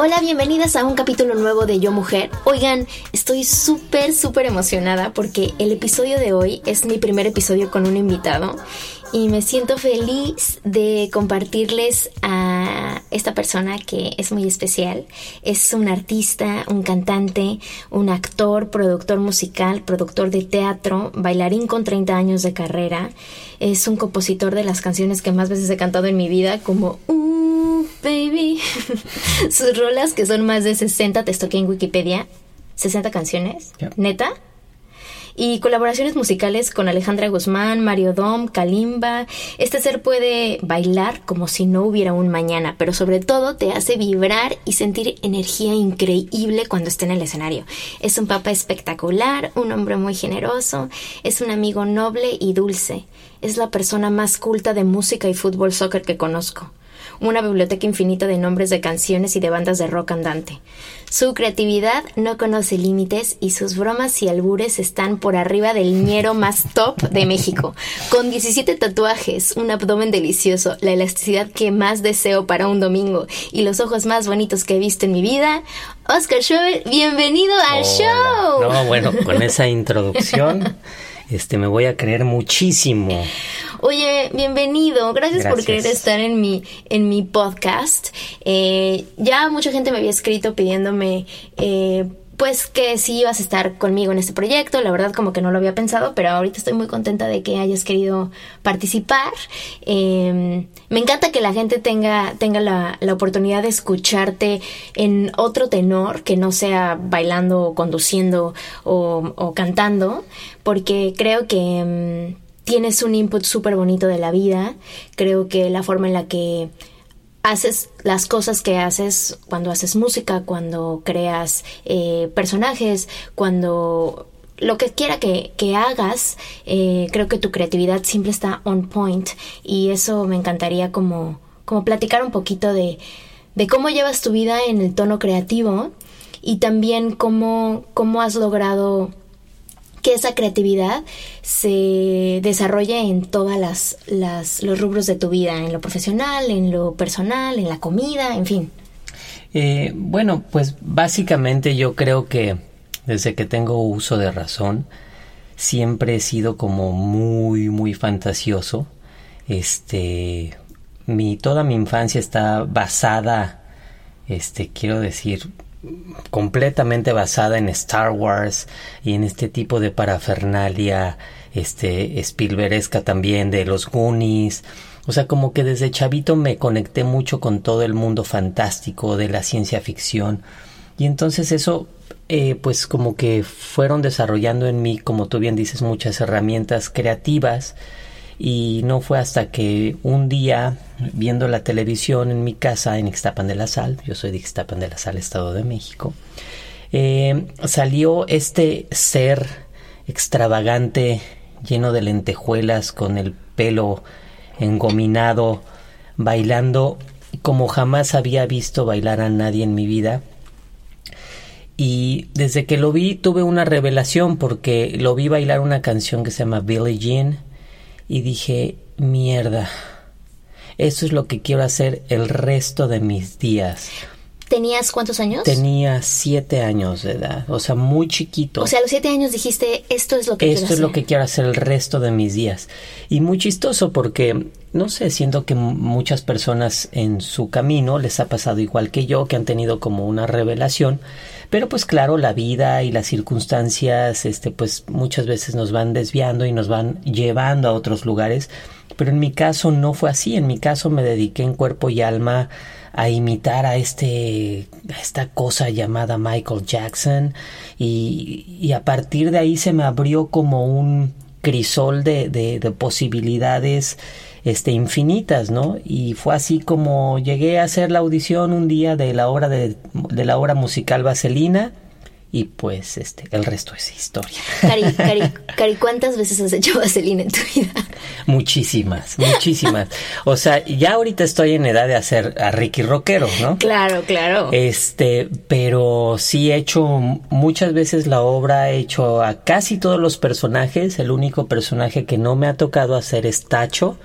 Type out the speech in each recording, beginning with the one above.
Hola, bienvenidas a un capítulo nuevo de Yo Mujer. Oigan, estoy súper, súper emocionada porque el episodio de hoy es mi primer episodio con un invitado y me siento feliz de compartirles a esta persona que es muy especial. Es un artista, un cantante, un actor, productor musical, productor de teatro, bailarín con 30 años de carrera. Es un compositor de las canciones que más veces he cantado en mi vida, como Uh, Baby. Sus rolas, que son más de 60, te estoqué en Wikipedia. 60 canciones. ¿Neta? Y colaboraciones musicales con Alejandra Guzmán, Mario Dom, Kalimba. Este ser puede bailar como si no hubiera un mañana, pero sobre todo te hace vibrar y sentir energía increíble cuando esté en el escenario. Es un papá espectacular, un hombre muy generoso, es un amigo noble y dulce. Es la persona más culta de música y fútbol soccer que conozco una biblioteca infinita de nombres de canciones y de bandas de rock andante. Su creatividad no conoce límites y sus bromas y albures están por arriba del ñero más top de México. Con 17 tatuajes, un abdomen delicioso, la elasticidad que más deseo para un domingo y los ojos más bonitos que he visto en mi vida, Oscar Schobel, bienvenido al show. No, bueno, con esa introducción este me voy a creer muchísimo. Oye, bienvenido. Gracias, por querer estar en mi, en mi podcast. Eh, ya mucha gente me había escrito pidiéndome eh, pues que sí ibas a estar conmigo en este proyecto. La verdad como que no lo había pensado, pero ahorita estoy muy contenta de que hayas querido participar. Em, me encanta que la gente tenga, tenga la, la, oportunidad de escucharte en otro tenor, que no sea bailando o conduciendo o, cantando, porque creo que... Em, tienes un input súper bonito de la vida. Creo que la forma en la que haces las cosas que haces cuando haces música, cuando creas eh, personajes, cuando lo que quiera que, hagas, eh, creo que tu creatividad siempre está on point y eso me encantaría como, como platicar un poquito de, de cómo llevas tu vida en el tono creativo y también cómo, cómo has logrado que esa creatividad se desarrolle en todas las, las, los rubros de tu vida, en lo profesional, en lo personal, en la comida, en fin. Eh, bueno, pues básicamente yo creo que desde que tengo uso de razón siempre he sido como muy muy fantasioso. Este mi toda mi infancia está basada este quiero decir completamente basada en Star Wars y en este tipo de parafernalia este Spielbergesca también de los Goonies. O sea como que desde chavito me conecté mucho con todo el mundo fantástico de la ciencia ficción. Y entonces eso eh, pues como que fueron desarrollando en mí como tú bien dices muchas herramientas creativas y no fue hasta que un día viendo la televisión en mi casa en Ixtapan de la Sal, yo soy de Ixtapan de la Sal, Estado de México, eh, salió este ser extravagante, lleno de lentejuelas, con el pelo engominado, bailando como jamás había visto bailar a nadie en mi vida. Y desde que lo vi tuve una revelación porque lo vi bailar una canción que se llama Billie Jean y dije, mierda, eso es lo que quiero hacer el resto de mis días. ¿Tenías cuántos años? Tenía siete años de edad, o sea, muy chiquito. O sea, a los siete años dijiste, esto es lo que esto quiero es lo que quiero hacer el resto de mis días. Y muy chistoso porque no sé, siento que muchas personas en su camino les ha pasado igual que yo, que han tenido como una revelación, pero pues claro, la vida y las circunstancias, este, pues muchas veces nos van desviando y nos van llevando a otros lugares, pero en mi caso no fue así, en mi caso me dediqué en cuerpo y alma a imitar a este a esta cosa llamada Michael Jackson y, y a partir de ahí se me abrió como un crisol de, de, de posibilidades este, infinitas, ¿no? Y fue así como llegué a hacer la audición un día de la obra de, de la obra musical Vaselina y pues este el resto es historia. Cari, Cari, Cari, ¿cuántas veces has hecho vaselina en tu vida? Muchísimas, muchísimas. O sea, ya ahorita estoy en edad de hacer a Ricky Rockero, ¿no? Claro, claro. Este, pero sí he hecho muchas veces la obra, he hecho a casi todos los personajes. El único personaje que no me ha tocado hacer es Tacho.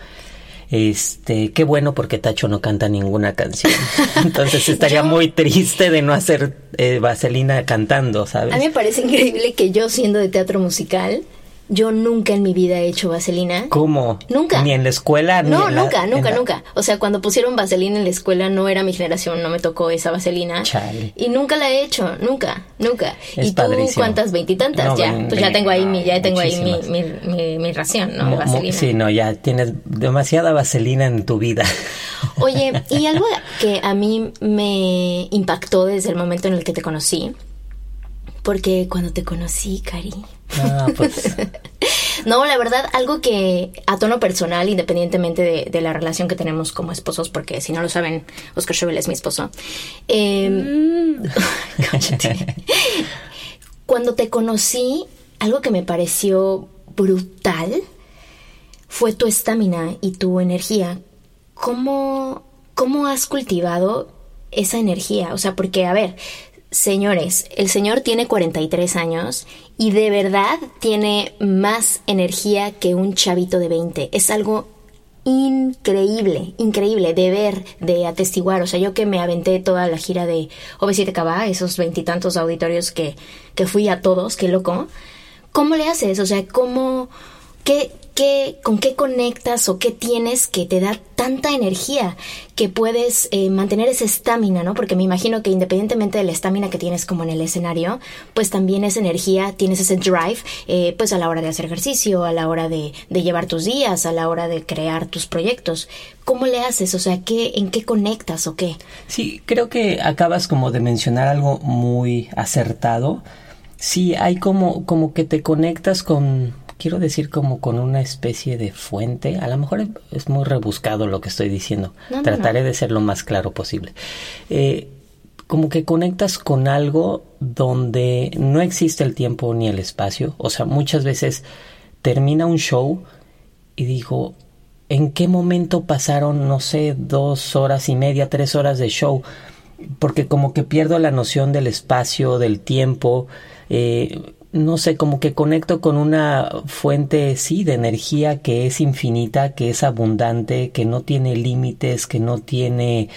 Este, qué bueno porque Tacho no canta ninguna canción. Entonces estaría Yo- muy triste de no hacer eh, Vaselina cantando, ¿sabes? A mí me parece increíble que yo siendo de teatro musical, yo nunca en mi vida he hecho vaselina. ¿Cómo? Nunca. Ni en la escuela, ni No, en la- nunca, en nunca, la- nunca. O sea, cuando pusieron vaselina en la escuela no era mi generación, no me tocó esa vaselina. Chale. Y nunca la he hecho, nunca, nunca. Es ¿Y tú cuántas? Veintitantas No, ya. Pues ya tengo ahí mi, ya tengo ahí mi, mi, mi, mi ración, ¿no? Mo- De mo- vaselina. Sí, no, ya tienes demasiada vaselina en tu vida. Oye, y algo que a mí me impactó desde el momento en el que te conocí, porque cuando te conocí, Cari, Ah, pues No, la verdad, algo que a tono personal, independientemente de, de la relación que tenemos como esposos, porque si no lo saben, Oscar Schubel es mi esposo. eh. Cuando te conocí, algo que me pareció brutal fue tu estamina y tu energía. ¿Cómo, ¿Cómo has cultivado esa energía? O sea, porque, a ver, señores, el señor tiene 43 años y de verdad tiene más energía que un chavito de 20. Es algo increíble, increíble de ver, de atestiguar. O sea, yo que me aventé toda la gira de OV7KB, esos veintitantos auditorios que, que fui a todos, qué loco. ¿Cómo le haces? O sea, ¿cómo, qué, qué, con qué conectas o qué tienes que te da tanta energía que puedes eh, mantener esa estamina, ¿no? Porque me imagino que independientemente de la estamina que tienes como en el escenario, pues también esa energía, tienes ese drive, eh, pues a la hora de hacer ejercicio, a la hora de, de llevar tus días, a la hora de crear tus proyectos. ¿Cómo le haces? O sea, ¿qué, ¿en qué conectas o qué? sí, creo que acabas como de mencionar algo muy acertado. Sí, hay como, como que te conectas con, quiero decir, como con una especie de fuente. A lo mejor es muy rebuscado lo que estoy diciendo. No, no, Trataré no. de ser lo más claro posible. Eh, como que conectas con algo donde no existe el tiempo ni el espacio. O sea, muchas veces termina un show y digo, ¿en qué momento pasaron, no sé, dos horas y media, tres horas de show? Porque como que pierdo la noción del espacio, del tiempo, eh, no sé, como que conecto con una fuente, sí, de energía que es infinita, que es abundante, que no tiene límites, que no tiene...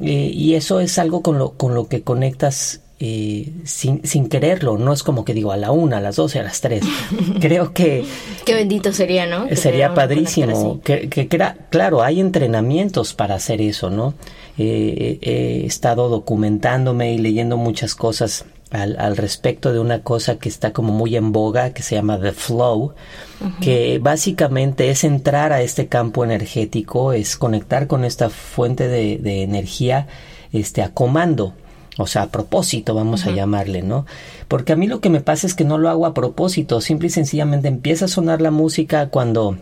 eh, y eso es algo con lo, con lo que conectas eh, sin, sin quererlo, no es como que digo a la una, a las doce, a las tres. Creo que Qué bendito sería, ¿no? Que sería padrísimo. Que, que claro, hay entrenamientos para hacer eso, ¿no? Eh, he estado documentándome y leyendo muchas cosas al, al respecto de una cosa que está como muy en boga, que se llama The Flow, que básicamente es entrar a este campo energético, es conectar con esta fuente de, de energía este, a comando. O sea, a propósito, vamos a llamarle, ¿no? Porque a mí lo que me pasa es que no lo hago a propósito, simple y sencillamente empieza a sonar la música cuando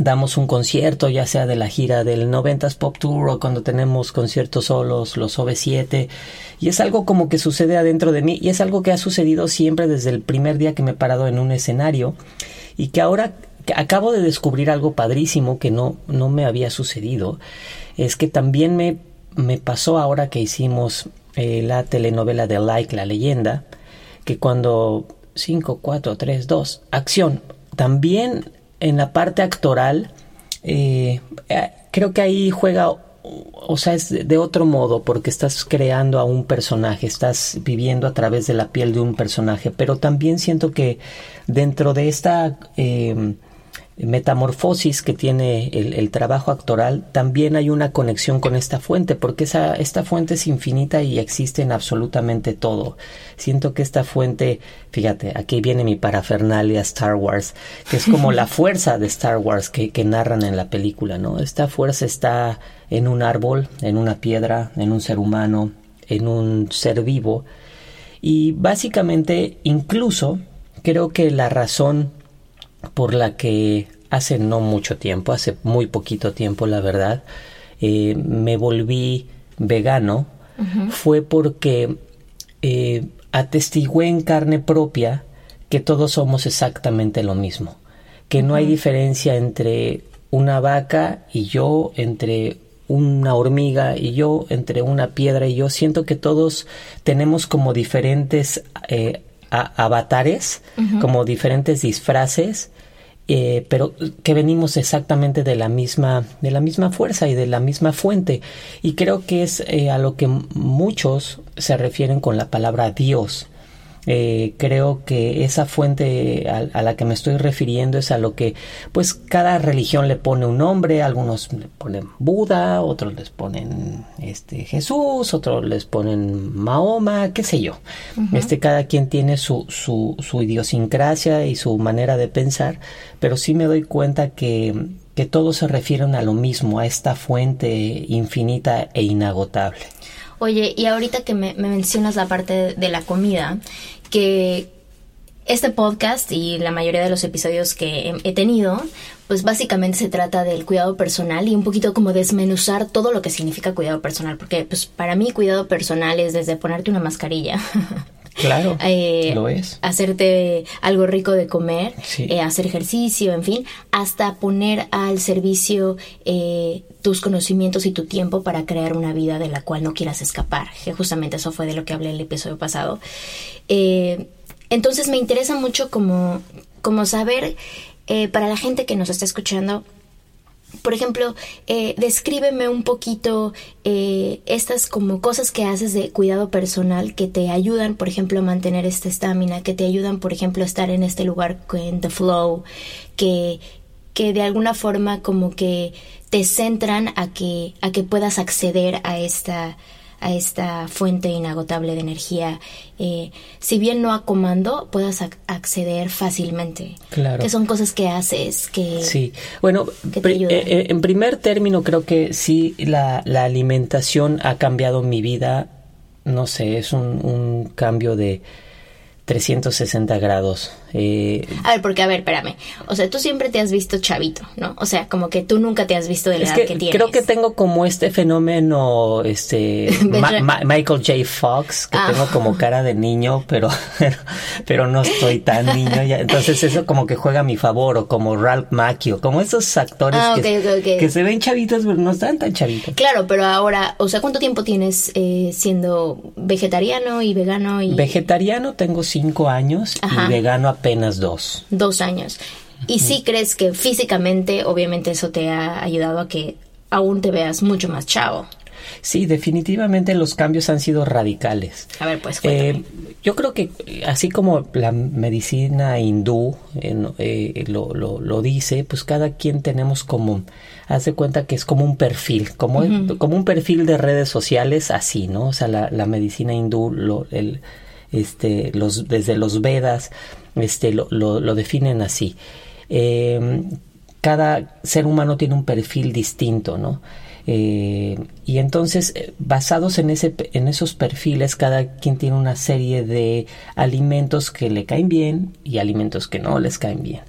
damos un concierto, ya sea de la gira del 90s Pop Tour o cuando tenemos conciertos solos, los OV7, y es algo como que sucede adentro de mí y es algo que ha sucedido siempre desde el primer día que me he parado en un escenario y que ahora acabo de descubrir algo padrísimo que no, no me había sucedido, es que también me, me pasó ahora que hicimos eh, la telenovela de Like, la leyenda, que cuando 5, 4, 3, 2, acción, también en la parte actoral, eh, creo que ahí juega, o sea, es de otro modo, porque estás creando a un personaje, estás viviendo a través de la piel de un personaje, pero también siento que dentro de esta... eh, metamorfosis que tiene el, trabajo actoral, también hay una conexión con esta fuente, porque esa, esta fuente es infinita y existe en absolutamente todo. Siento que esta fuente, fíjate, aquí viene mi parafernalia Star Wars, que es como la fuerza de Star Wars que, que narran en la película, ¿no? Esta fuerza está en un árbol, en una piedra, en un ser humano, en un ser vivo, y básicamente incluso creo que la razón por la que hace no mucho tiempo, hace muy poquito tiempo la verdad, eh, me volví vegano fue porque eh, atestigué en carne propia que todos somos exactamente lo mismo, que no hay diferencia entre una vaca y yo, entre una hormiga y yo, entre una piedra y yo. Siento que todos tenemos como diferentes eh, avatares, como diferentes disfraces, eh, pero que venimos exactamente de la misma de la misma fuerza y de la misma fuente. Y creo que es eh, a lo que muchos se refieren con la palabra Dios eh, creo que esa fuente a, la que me estoy refiriendo es a lo que pues cada religión le pone un nombre, algunos le ponen Buda, otros les ponen este Jesús, otros les ponen Mahoma, qué sé yo. Este cada quien tiene su, su, su idiosincrasia y su manera de pensar, pero sí me doy cuenta que que todos se refieren a lo mismo, a esta fuente infinita e inagotable. Oye, y ahorita que me, mencionas la parte de la comida, que este podcast y la mayoría de los episodios que he, tenido, pues básicamente se trata del cuidado personal y un poquito como desmenuzar todo lo que significa cuidado personal, porque pues para mí cuidado personal es desde ponerte una mascarilla. Claro, eh, lo es. Hacerte algo rico de comer, eh, hacer ejercicio, en fin, hasta poner al servicio eh, tus conocimientos y tu tiempo para crear una vida de la cual no quieras escapar. Que justamente eso fue de lo que hablé el episodio pasado. Entonces me interesa mucho como, como saber, para la gente que nos está escuchando, por ejemplo, eh, descríbeme un poquito estas como cosas que haces de cuidado personal que te ayudan, por ejemplo, a mantener esta estamina, que te ayudan, por ejemplo, a estar en este lugar en the flow, que, que de alguna forma como que te centran a que, a que puedas acceder a esta, a esta fuente inagotable de energía, eh, si bien no a comando, puedas acceder fácilmente. Claro. Que son cosas que haces, que... Sí, bueno, eh, eh, en primer término creo que sí, la, la, alimentación ha cambiado mi vida, no sé, es un, un cambio de 360 grados. Eh, a ver, porque, a ver, espérame. O sea, tú siempre te has visto chavito, ¿no? O sea, como que tú nunca te has visto de la edad que, tienes. Creo que tengo como este fenómeno, este, Michael J. Fox, que ah. tengo como cara de niño, pero, pero, no estoy tan niño. Ya. Entonces eso como que juega a mi favor, o como Ralph Macchio, como esos actores ah, que, se ven chavitos, pero no están tan chavitos. Claro, pero ahora, o sea, ¿cuánto tiempo tienes eh, siendo vegetariano y vegano? Y... Vegetariano tengo cinco años y vegano apenas dos. Dos años. ¿Y si crees que físicamente, obviamente eso te ha ayudado a que aún te veas mucho más chavo? Sí, definitivamente los cambios han sido radicales. A ver, pues. Eh, yo creo que así como la medicina hindú eh, lo, lo, dice, pues cada quien tenemos como, hace cuenta que es como un perfil, como, como un perfil de redes sociales, así, ¿no? O sea, la, la medicina hindú, lo, el, este, los, desde los Vedas, este, lo, lo, definen así. Em, cada ser humano tiene un perfil distinto, ¿no? Eh, y entonces, eh, basados en, ese, en esos perfiles, cada quien tiene una serie de alimentos que le caen bien y alimentos que no les caen bien.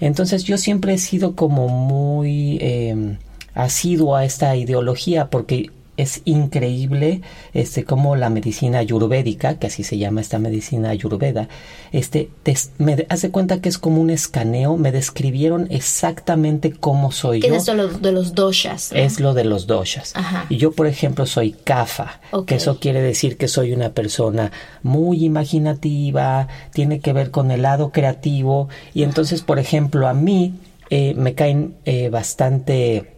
Entonces, yo siempre he sido como muy eh, asiduo a esta ideología porque es increíble este cómo la medicina ayurvédica, que así se llama esta medicina ayurveda, este me hace cuenta que es como un escaneo, me describieron exactamente cómo soy yo. Es lo de los doshas. Es lo de los doshas. Y yo, por ejemplo, soy kafa, que eso quiere decir que soy una persona muy imaginativa, tiene que ver con el lado creativo y entonces, por ejemplo, a mí eh, me caen eh, bastante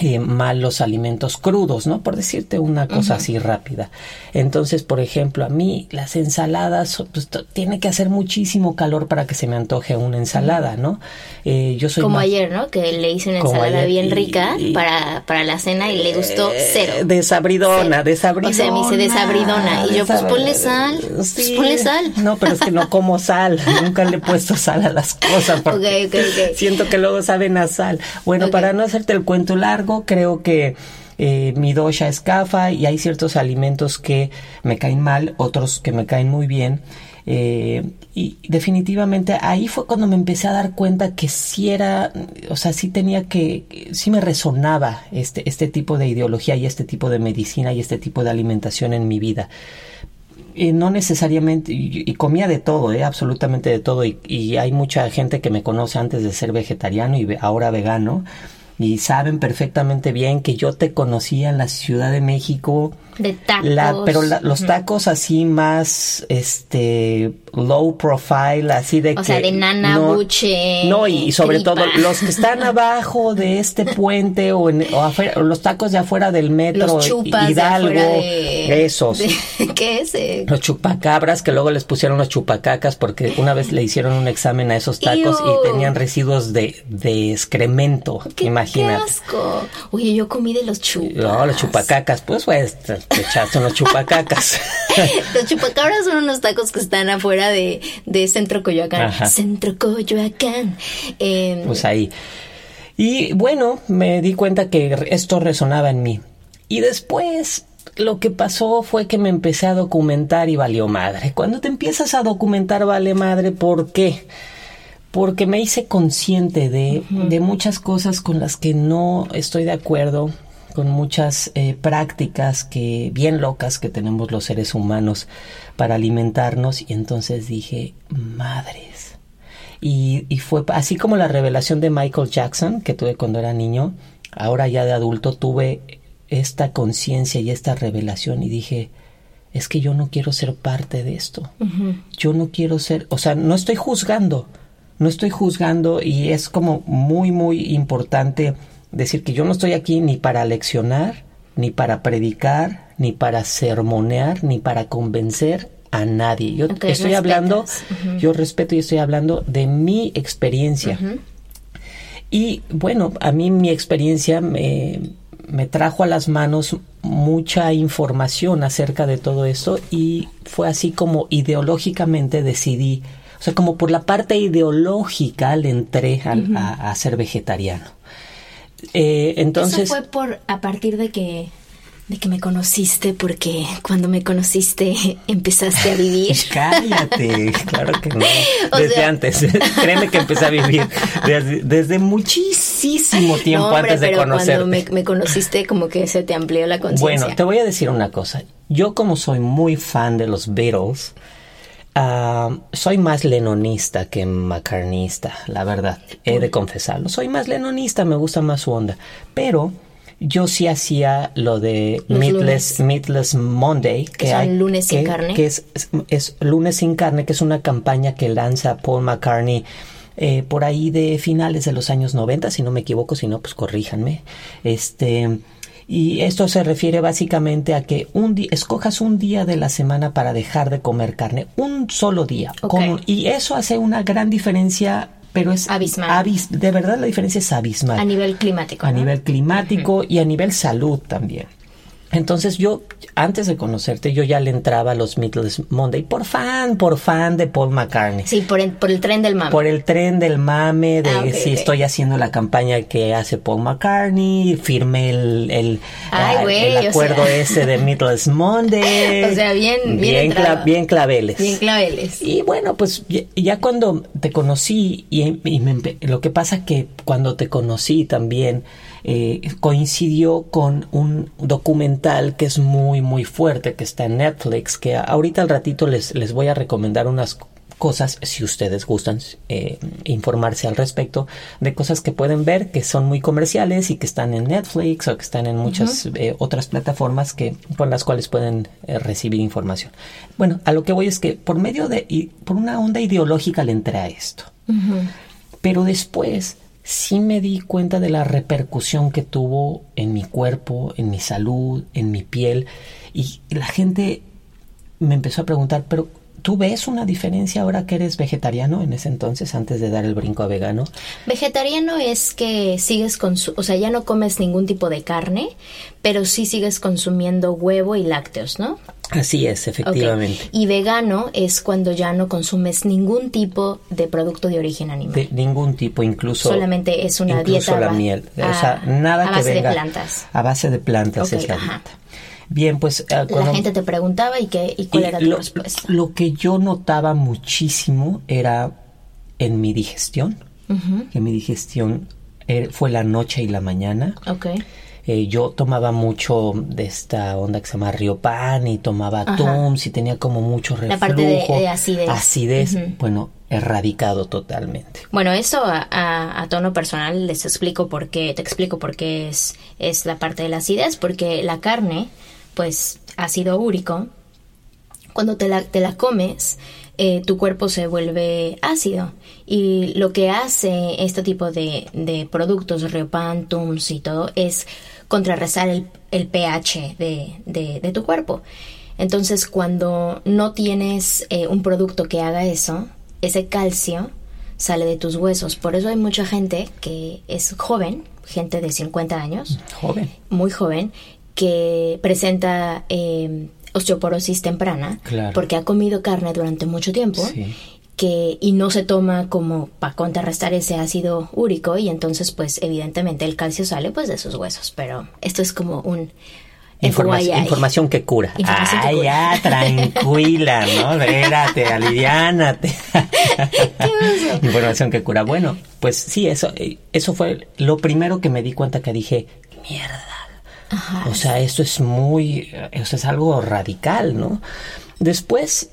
eh, mal los alimentos crudos, ¿no? Por decirte una cosa así rápida. Entonces, por ejemplo, a mí las ensaladas, pues, tiene que hacer muchísimo calor para que se me antoje una ensalada, ¿no? Eh, yo soy Como ayer, ¿no? Que le hice una ensalada bien rica para, para la cena y le gustó eh, cero. Desabridona, desabridona. O sea, me dice desabridona. Y yo, pues ponle sal. Pues ponle sal. No, pero es que no como sal. Nunca le he puesto sal a las cosas porque siento que luego saben a sal. Bueno, para no hacerte el cuento largo, creo que eh, mi dosha es kafa y hay ciertos alimentos que me caen mal, otros que me caen muy bien. Eh, y definitivamente ahí fue cuando me empecé a dar cuenta que sí era, o sea, sí tenía que, sí me resonaba este, este tipo de ideología y este tipo de medicina y este tipo de alimentación en mi vida. Y no necesariamente, y, comía de todo, ¿eh? absolutamente de todo, y, hay mucha gente que me conoce antes de ser vegetariano y ahora vegano, y saben perfectamente bien que yo te conocía en la Ciudad de México. De tacos. pero los tacos así más, este, low profile, así de o sea, de nana no, buche. No, y, sobre todo los que están abajo de este puente o, en, o, afuera, los tacos de afuera del metro los chupas Hidalgo, de esos. ¿Qué es? Los chupacabras que luego les pusieron los chupacacas porque una vez le hicieron un examen a esos tacos y tenían residuos de, de excremento. Imagínate. Qué asco. Oye, yo comí de los chupas. No, los chupacacas, pues pues te, echaste unos chupacacas. los chupacabras son unos tacos que están afuera de, de Centro Coyoacán. Centro Coyoacán. Em, pues ahí. Y bueno, me di cuenta que esto resonaba en mí. Y después lo que pasó fue que me empecé a documentar y valió madre. Cuando te empiezas a documentar vale madre, ¿por qué? Porque me hice consciente de, de muchas cosas con las que no estoy de acuerdo, con muchas eh, prácticas que bien locas que tenemos los seres humanos para alimentarnos y entonces dije, madres. Y, y fue así como la revelación de Michael Jackson que tuve cuando era niño, ahora ya de adulto tuve esta conciencia y esta revelación y dije, es que yo no quiero ser parte de esto. Yo no quiero ser, o sea, no estoy juzgando, no estoy juzgando y es como muy, muy importante decir que yo no estoy aquí ni para leccionar, ni para predicar, ni para sermonear, ni para convencer a nadie. Yo estoy hablando, yo respeto y estoy hablando de mi experiencia. Y bueno, a mí mi experiencia me, me trajo a las manos mucha información acerca de todo esto y fue así como ideológicamente decidí, o sea, como por la parte ideológica le entré a ser vegetariano. Eh, entonces, Eso fue por a partir de que de que me conociste porque cuando me conociste empezaste a vivir. Cállate, claro que no. Desde antes, créeme que empecé a vivir desde, muchísimo tiempo antes de conocerte. Cuando me, me, conociste como que se te amplió la conciencia. Bueno, te voy a decir una cosa. Yo como soy muy fan de los Beatles, Ah, soy más lenonista que macarnista, la verdad, he de confesarlo. Soy más lenonista, me gusta más su onda. Pero yo sí hacía lo de Meatless, Monday, que, hay, lunes sin carne. Que es, es, lunes sin carne, que es una campaña que lanza Paul McCartney. Eh, por ahí de finales de los años 90, si no me equivoco, si no, pues corríjanme. Este, y esto se refiere básicamente a que un día, escojas un día de la semana para dejar de comer carne, un solo día. y eso hace una gran diferencia pero es abismal. de verdad la diferencia es abismal. A nivel climático. A nivel climático y a nivel salud también. Entonces yo, antes de conocerte, yo ya le entraba a los Meatless Monday por fan, por fan de Paul McCartney. Sí, por el, por el tren del mame. Por el tren del mame, de ah, si estoy haciendo la campaña que hace Paul McCartney, firmé el, el, ah, acuerdo ese de Meatless Monday. o sea, bien, bien, bien, claveles. Bien claveles. Y bueno, pues ya, cuando te conocí, y, lo que pasa que cuando te conocí también, eh, coincidió con un documental que es muy muy fuerte que está en Netflix que ahorita al ratito les, les voy a recomendar unas cosas si ustedes gustan eh, informarse al respecto de cosas que pueden ver que son muy comerciales y que están en Netflix o que están en muchas eh, otras plataformas que por las cuales pueden recibir información. Bueno a lo que voy es que por medio de y por una onda ideológica le entré a esto. Pero después sí me di cuenta de la repercusión que tuvo en mi cuerpo, en mi salud, en mi piel. Y la gente me empezó a preguntar, pero ¿Tú ves una diferencia ahora que eres vegetariano en ese entonces, antes de dar el brinco a vegano? Vegetariano es que sigues con, o sea, ya no comes ningún tipo de carne, pero sí sigues consumiendo huevo y lácteos, ¿no? Así es, efectivamente. Y vegano es cuando ya no consumes ningún tipo de producto de origen animal. De ningún tipo, incluso. Solamente es una dieta. la miel. o sea, nada a base de plantas. A base de plantas es la dieta. Bien, pues... Eh, la gente te preguntaba y, qué, y cuál era tu lo, respuesta. Lo que yo notaba muchísimo era en mi digestión, que mi digestión er, fue la noche y la mañana. Okay. Eh, yo tomaba mucho de esta onda que se llama Riopan y tomaba Tums y tenía como mucho reflujo. La parte de, acidez. Acidez, bueno, erradicado totalmente. Bueno, eso a, tono personal les explico por qué, te explico por qué es, es la parte de la acidez, porque la carne pues ácido úrico, cuando te la, te la comes, eh, tu cuerpo se vuelve ácido. Y lo que hace este tipo de, de productos, Riopan, Tums y todo, es contrarrestar el, el pH de, de, tu cuerpo. Entonces, cuando no tienes eh, un producto que haga eso, ese calcio sale de tus huesos. Por eso hay mucha gente que es joven, gente de 50 años, joven. muy joven, que presenta eh, osteoporosis temprana porque ha comido carne durante mucho tiempo que y no se toma como para contrarrestar ese ácido úrico y entonces pues evidentemente el calcio sale pues de sus huesos pero esto es como un información que cura. ah, ya, tranquila, ¿no? Espérate, aliviánate. información que cura. Bueno, pues sí, eso, eh, eso fue lo primero que me di cuenta que dije, mierda, o sea, esto es muy, eso es algo radical, ¿no? Después,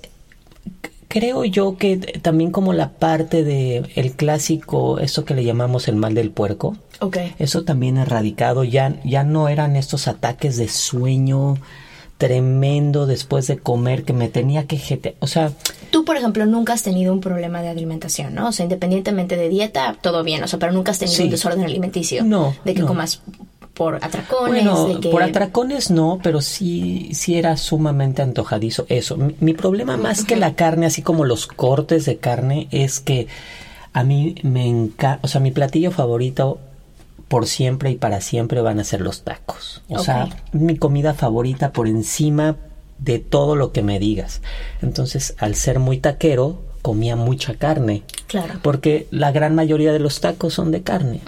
creo yo que también como la parte de el clásico, eso que le llamamos el mal del puerco, okay. eso también erradicado, ya, ya no eran estos ataques de sueño tremendo después de comer que me tenía que o sea tú por ejemplo nunca has tenido un problema de alimentación no o sea independientemente de dieta todo bien o sea pero nunca has tenido un desorden alimenticio no de que comas por atracones. Bueno, por atracones no, pero sí, sí era sumamente antojadizo eso. Mi, problema más que la carne, así como los cortes de carne, es que a mí me encanta, o sea, mi platillo favorito por siempre y para siempre van a ser los tacos. O sea, mi comida favorita por encima de todo lo que me digas. Entonces, al ser muy taquero, comía mucha carne. Claro. Porque la gran mayoría de los tacos son de carne.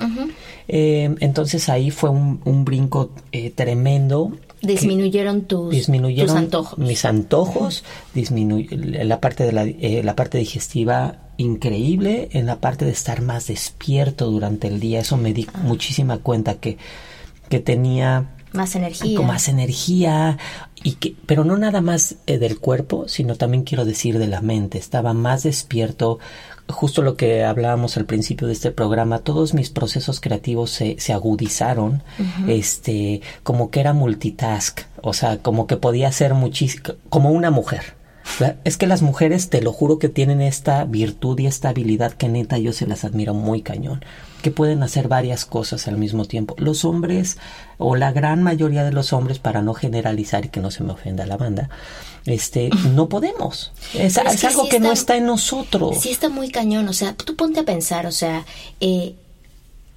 Eh, entonces ahí fue un, brinco eh, tremendo. Disminuyeron tus, disminuyeron antojos. Mis antojos, la parte de la, eh, la parte digestiva increíble, en la parte de estar más despierto durante el día. Eso me di ah. muchísima cuenta que, que tenía más energía. más energía. Y que, pero no nada más eh, del cuerpo, sino también quiero decir de la mente. Estaba más despierto, justo lo que hablábamos al principio de este programa, todos mis procesos creativos se, se agudizaron, este, como que era multitask, o sea, como que podía ser muchísimo, como una mujer. Es que las mujeres, te lo juro que tienen esta virtud y esta habilidad que neta yo se las admiro muy cañón, que pueden hacer varias cosas al mismo tiempo. Los hombres, o la gran mayoría de los hombres, para no generalizar y que no se me ofenda la banda, este, no podemos. Es, algo que no está en nosotros. Sí está muy cañón, o sea, tú ponte a pensar, o sea, eh,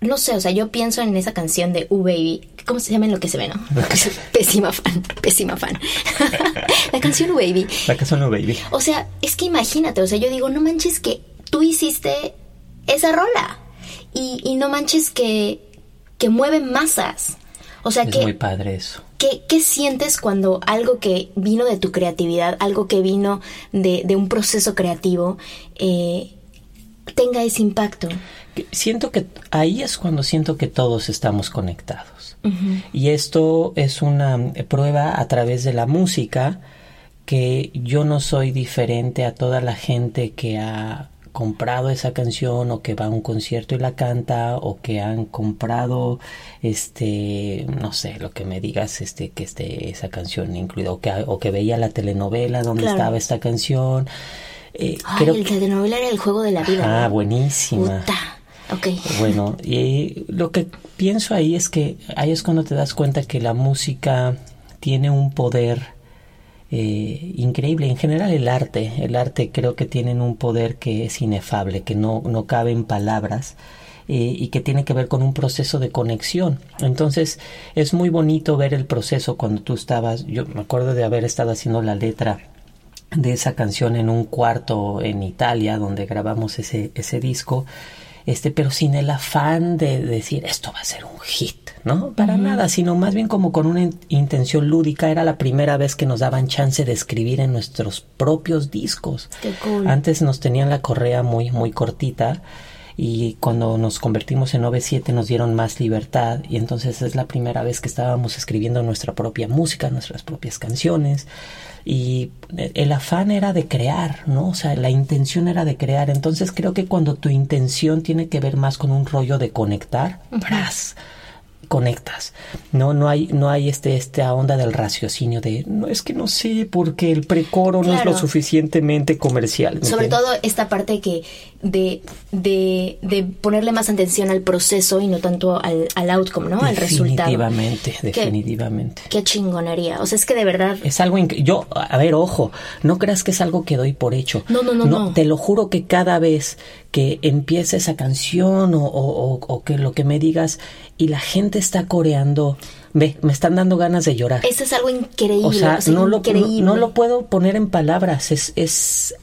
no sé, o sea, yo pienso en esa canción de U Baby, ¿cómo se llama en lo que se ve, no? pésima fan, pésima fan. la canción U Baby. La canción U Baby. O sea, es que imagínate, o sea, yo digo, no manches que tú hiciste esa rola y, y no manches que, que mueve masas. O sea es que... muy padre eso. ¿Qué, ¿Qué sientes cuando algo que vino de tu creatividad, algo que vino de, de un proceso creativo, eh, tenga ese impacto? Siento que ahí es cuando siento que todos estamos conectados. Y esto es una prueba a través de la música que yo no soy diferente a toda la gente que ha comprado esa canción o que va a un concierto y la canta o que han comprado este no sé lo que me digas este que esté esa canción incluida o que, o que veía la telenovela donde estaba esta canción. Eh, Ay, el telenovela era el juego de la vida ah buenísima. Ok. Bueno, y lo que pienso ahí es que ahí es cuando te das cuenta que la música tiene un poder eh, increíble. En general el arte, el arte creo que tienen un poder que es inefable, que no, no cabe en palabras. Eh, y que tiene que ver con un proceso de conexión. Entonces es muy bonito ver el proceso cuando tú estabas, yo me acuerdo de haber estado haciendo la letra de esa canción en un cuarto en Italia donde grabamos ese, ese disco este, pero sin el afán de decir esto va a ser un hit, ¿no? Para nada, sino más bien como con una intención lúdica. Era la primera vez que nos daban chance de escribir en nuestros propios discos. Qué cool. Antes nos tenían la correa muy, muy cortita y cuando nos convertimos en 97 nos dieron más libertad y entonces es la primera vez que estábamos escribiendo nuestra propia música, nuestras propias canciones y el afán era de crear, ¿no? O sea, la intención era de crear. Entonces creo que cuando tu intención tiene que ver más con un rollo de conectar, ¡pras! conectas. No, no hay, no hay este, esta onda del raciocinio de no es que no sé porque el precoro no es lo Claro. suficientemente comercial. ¿me Sobre entiendes? todo esta parte que de, de, de ponerle más atención al proceso y no tanto al, al outcome, ¿no? Al resultado. Definitivamente, definitivamente. Qué chingonería. O sea, es que de verdad. Es algo yo, a ver, ojo, no creas que es algo que doy por hecho. No, no, no, no. Te lo juro que cada vez que empiece esa canción o, o- o- o que lo que me digas y la gente está coreando, ve, me están dando ganas de llorar. Eso es algo increíble. o sea, no, lo, no lo puedo poner en palabras, es, es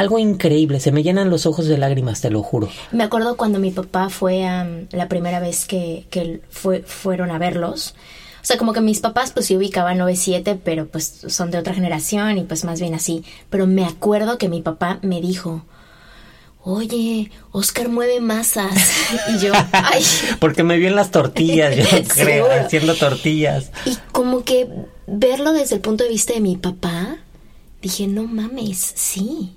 algo increíble, se me llenan los ojos de lágrimas, te lo juro. Me acuerdo cuando mi papá fue a la primera vez que, que fue, fueron a verlos. O sea, como que mis papás pues sí ubicaban 9-7, pero pues son de otra generación y pues más bien así. Pero me acuerdo que mi papá me dijo, oye, Oscar mueve masas. y yo, ay. Porque me vi en las tortillas, yo creo, Seguro. haciendo tortillas. Y como que verlo desde el punto de vista de mi papá, dije, no mames, sí.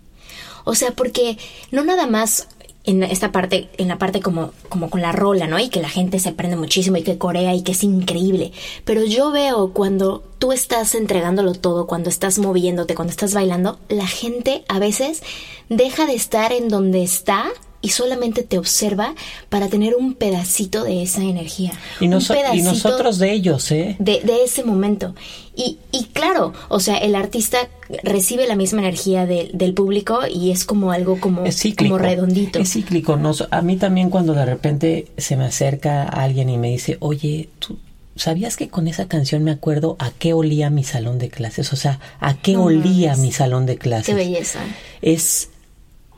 O sea, porque no nada más en esta parte, en la parte como, como con la rola, ¿no? Y que la gente se aprende muchísimo y que corea y que es increíble. Pero yo veo cuando tú estás entregándolo todo, cuando estás moviéndote, cuando estás bailando, la gente a veces deja de estar en donde está y solamente te observa para tener un pedacito de esa energía. Y, Un noso- y nosotros de ellos, ¿eh? de, de ese momento. Y, y claro, o sea, el artista recibe la misma energía de- del público y es como algo como, Es cíclico. como redondito. Es cíclico. Nos- a mí también cuando de repente se me acerca alguien y me dice, oye, ¿tú sabías que con esa canción me acuerdo a qué olía mi salón de clases? O sea, ¿a qué No olía mi salón de clases? Qué belleza. Es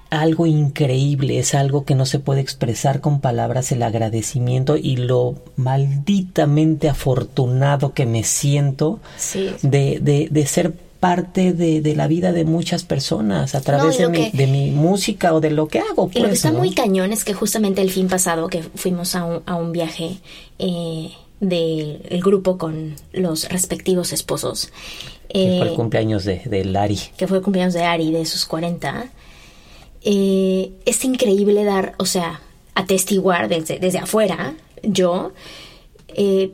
algo increíble, es algo que no se puede expresar con palabras, el agradecimiento y lo malditamente afortunado que me siento Sí. de, de, de ser parte de, de la vida de muchas personas a través de, mi, que- de mi música o de lo que hago. Y lo que pues, está ¿no? muy cañón es que justamente el fin pasado que fuimos a un, a un viaje eh, del grupo con los respectivos esposos, Que fue eh, el cumpleaños de, de Lari. que fue el cumpleaños de Ari de sus 40, eh, es increíble dar, o sea, atestiguar desde, desde afuera, yo, eh,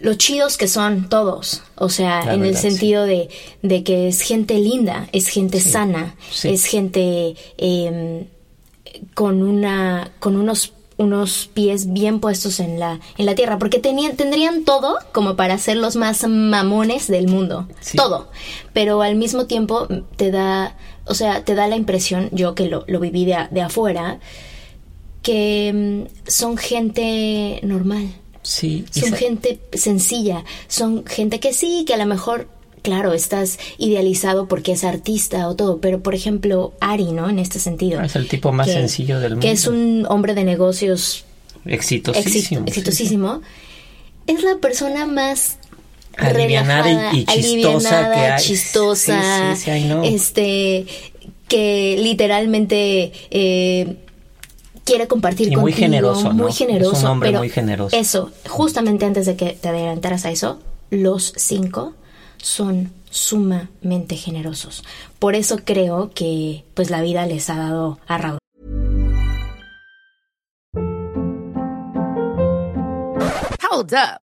lo chidos que son todos, o sea, La en el sí. sentido de, de que es gente linda, es gente sana, sí. es gente eh, con una, con unos unos pies bien puestos en la, en la tierra, porque tenían, tendrían todo como para ser los más mamones del mundo, Sí. todo, pero al mismo tiempo te da, o sea, te da la impresión, yo que lo, lo viví de, de afuera, que mm, son gente normal, Sí, son gente sencilla, son gente que sí, que a lo mejor, claro, estás idealizado porque es artista o todo, pero por ejemplo, Ari, ¿no? En este sentido. Es el tipo más que- sencillo del Que es mundo. un hombre de negocios exitosísimo. exit- sí, exitosísimo. Es la persona más Alivianada y- chistosa alivianada, que hay. chistosa, Sí, sí, sí, I know. este, que literalmente eh, quiere compartir Y muy contigo, generoso, ¿no? muy generoso, Es un hombre pero muy generoso. Eso, justamente antes de que te adelantaras a eso, los cinco son sumamente generosos. Por eso creo que pues la vida les ha dado a. Hold Hold up.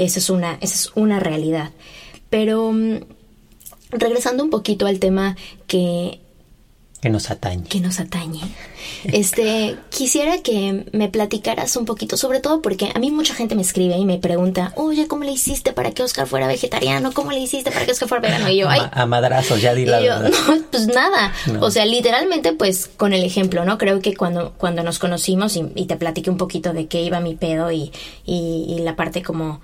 Esa es una, esa es una realidad. Pero mm, regresando un poquito al tema que que nos atañe. Que nos atañe. Este, quisiera que me platicaras un poquito, sobre todo porque a mí mucha gente me escribe y me pregunta, oye, ¿cómo le hiciste para que Oscar fuera vegetariano? ¿Cómo le hiciste para que Oscar fuera vegano? Y yo, ay. A madrazos, ya di la yo, No, pues nada. O sea, literalmente, pues con el ejemplo, ¿no? Creo que cuando, cuando nos conocimos y, te platiqué un poquito de qué iba mi pedo y, y, y la parte como,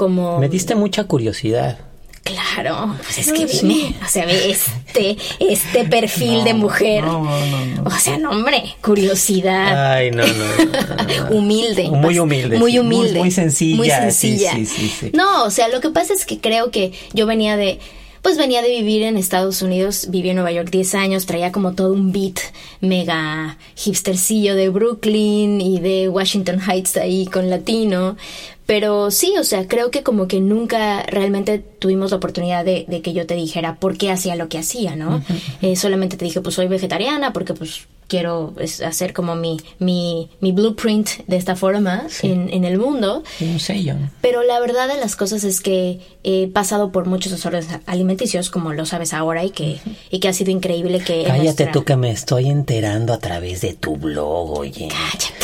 como. Me diste mucha curiosidad. Claro, pues es que vine, o sea, este, este perfil de mujer. o sea, no, hombre, curiosidad. Ay, no, no. humilde. Muy humilde. Muy humilde. Muy, sencilla. Muy sencilla. Sí, sí, sí, no, o sea, lo que pasa es que creo que yo venía de pues venía de vivir en Estados Unidos, viví en Nueva York 10 años, traía como todo un beat mega hipstercillo de Brooklyn y de Washington Heights ahí con latino, pero sí, o sea, creo que como que nunca realmente tuvimos la oportunidad de, que yo te dijera por qué hacía lo que hacía, ¿no? Eh, solamente te dije, pues soy vegetariana porque pues quiero hacer como mi, mi, mi blueprint de esta forma en, en, el mundo. Un sello. Pero la verdad de las cosas es que he pasado por muchos desórdenes alimenticios, como lo sabes ahora, y que, y que ha sido increíble que... Cállate tú que me estoy enterando a través de tu blog, oye. Cállate.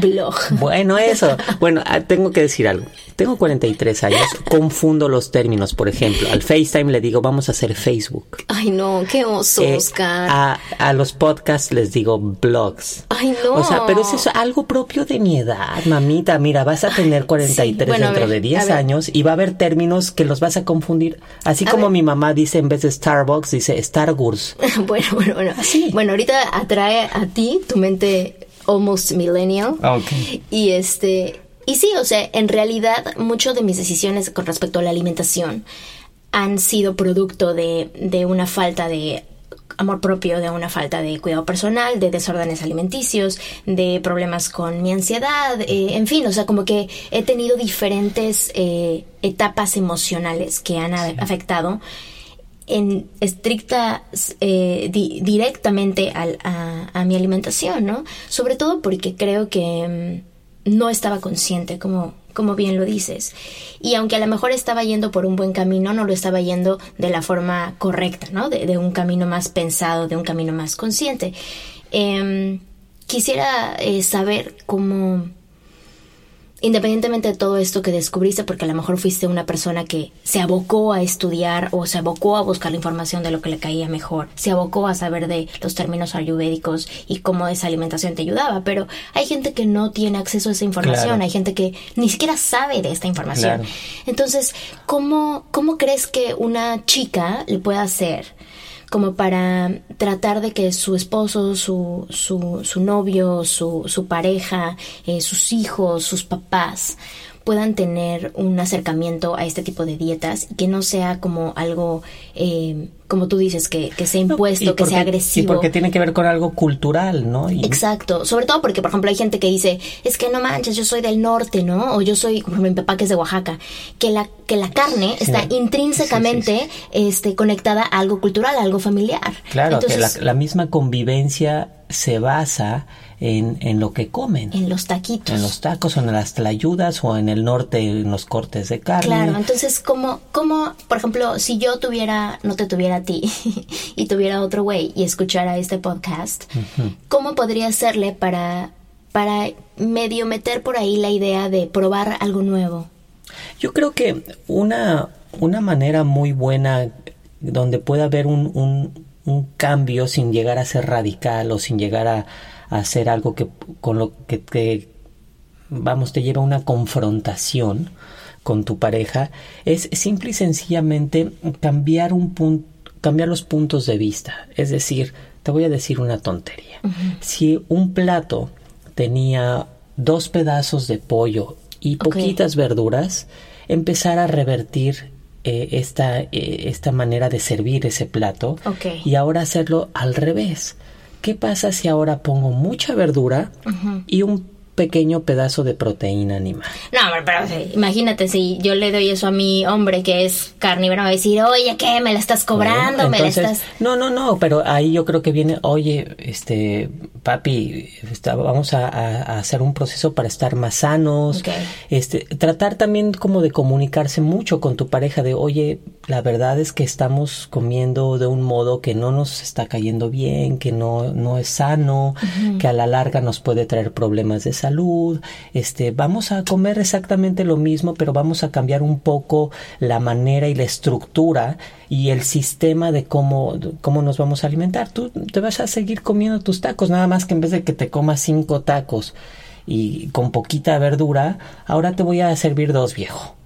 blog. Bueno, eso. Bueno, ah, tengo que decir algo. Tengo 43 años, confundo los términos. Por ejemplo, al FaceTime le digo, vamos a hacer Facebook. Ay, no, qué oso, eh, Oscar a los podcasts les digo blogs. Ay, no. O sea, pero es algo propio de mi edad, mamita. Mira, vas a tener 43 dentro de 10 años y va a haber términos que los vas a confundir. Así como mi mamá dice en vez de Starbucks, dice Star Wars. bueno, bueno, bueno. Bueno, ahorita atrae a ti tu mente almost millennial. Okay. Y este... Y sí, o sea, en realidad, muchas de mis decisiones con respecto a la alimentación han sido producto de, de una falta de amor propio, de una falta de cuidado personal, de desórdenes alimenticios, de problemas con mi ansiedad, eh, en fin, o sea, como que he tenido diferentes eh, etapas emocionales que han afectado en estricta, eh, directamente a, a, mi alimentación, ¿no? Sobre todo porque creo que mm, no estaba consciente, como como bien lo dices. Y aunque a lo mejor estaba yendo por un buen camino, no lo estaba yendo de la forma correcta, ¿no? De, un camino más pensado, de un camino más consciente. Em, quisiera eh, saber cómo independientemente de todo esto que descubriste, porque a lo mejor fuiste una persona que se abocó a estudiar o se abocó a buscar la información de lo que le caía mejor, se abocó a saber de los términos ayurvédicos y cómo esa alimentación te ayudaba, pero hay gente que no tiene acceso a esa información, hay gente que ni siquiera sabe de esta información. Entonces, ¿cómo, ¿cómo crees que una chica le pueda hacer? Como para tratar de que su esposo, su, su, su novio, su, su pareja, eh, sus hijos, sus papás puedan tener un acercamiento a este tipo de dietas y que no sea como algo, eh, como tú dices, que, que sea impuesto, que sea agresivo. Y porque tiene que ver con algo cultural, ¿no? Exacto, sobre todo porque, por ejemplo, hay gente que dice, es que no manches, yo soy del norte, ¿no? O yo soy, como mi papá que es de Oaxaca, que la, que la carne está intrínsecamente Este, conectada a algo cultural, a algo familiar. Claro, que la, la misma convivencia se basa en, en, lo que comen. En los taquitos. En los tacos o en las tlayudas o en el norte en los cortes de carne. Claro, entonces, como, como, por ejemplo, si yo tuviera, no te tuviera a ti y tuviera otro güey y escuchara este podcast, ¿cómo podría hacerle para, para medio meter por ahí la idea de probar algo nuevo? Yo creo que una, una manera muy buena donde pueda haber un, un, un cambio sin llegar a ser radical o sin llegar a hacer algo que con lo que vamos te lleva a una confrontación con tu pareja es simple y sencillamente cambiar un punto cambiar los puntos de vista. Es decir te voy a decir una tontería. Si un plato tenía dos pedazos de pollo y poquitas verduras, empezar a revertir eh, esta, eh, esta manera de servir ese plato y ahora hacerlo al revés. ¿Qué pasa si ahora pongo mucha verdura y un pequeño pedazo de proteína animal? No, pero imagínate si yo le doy eso a mi hombre que es carnívoro, me va a decir, oye, ¿qué? ¿Me la estás cobrando? Bueno, ¿Me la entonces, estás...? No, no, no, pero ahí yo creo que viene, oye, este, papi, está- vamos a, hacer un proceso para estar más sanos, Ok. este, tratar también como de comunicarse mucho con tu pareja de, oye, la verdad es que estamos comiendo de un modo que no nos está cayendo bien, que no, no es sano, que a la larga nos puede traer problemas de salud, este, vamos a comer exactamente lo mismo, pero vamos a cambiar un poco la manera y la estructura y el sistema de cómo, cómo nos vamos a alimentar. Tú te vas a seguir comiendo tus tacos, nada más que en vez de que te comas cinco tacos y con poquita verdura, ahora te voy a servir dos, viejo.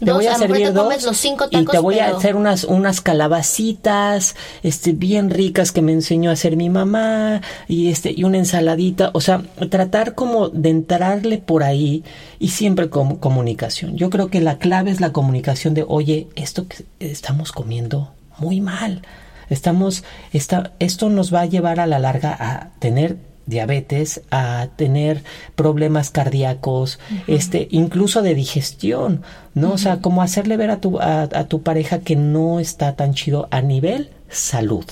Te Dos, voy a servir te dos los cinco y te voy a hacer unas unas calabacitas, este bien ricas que me enseñó a hacer mi mamá y este y una ensaladita, o sea, tratar como de entrarle por ahí y siempre con comunicación. Yo creo que la clave es la comunicación de, "Oye, esto que estamos comiendo muy mal. Estamos esta, esto nos va a llevar a la larga a tener diabetes, a tener problemas cardíacos, este, incluso de digestión, ¿no? O sea, como hacerle ver a tu, a, a tu pareja que no está tan chido a nivel salud.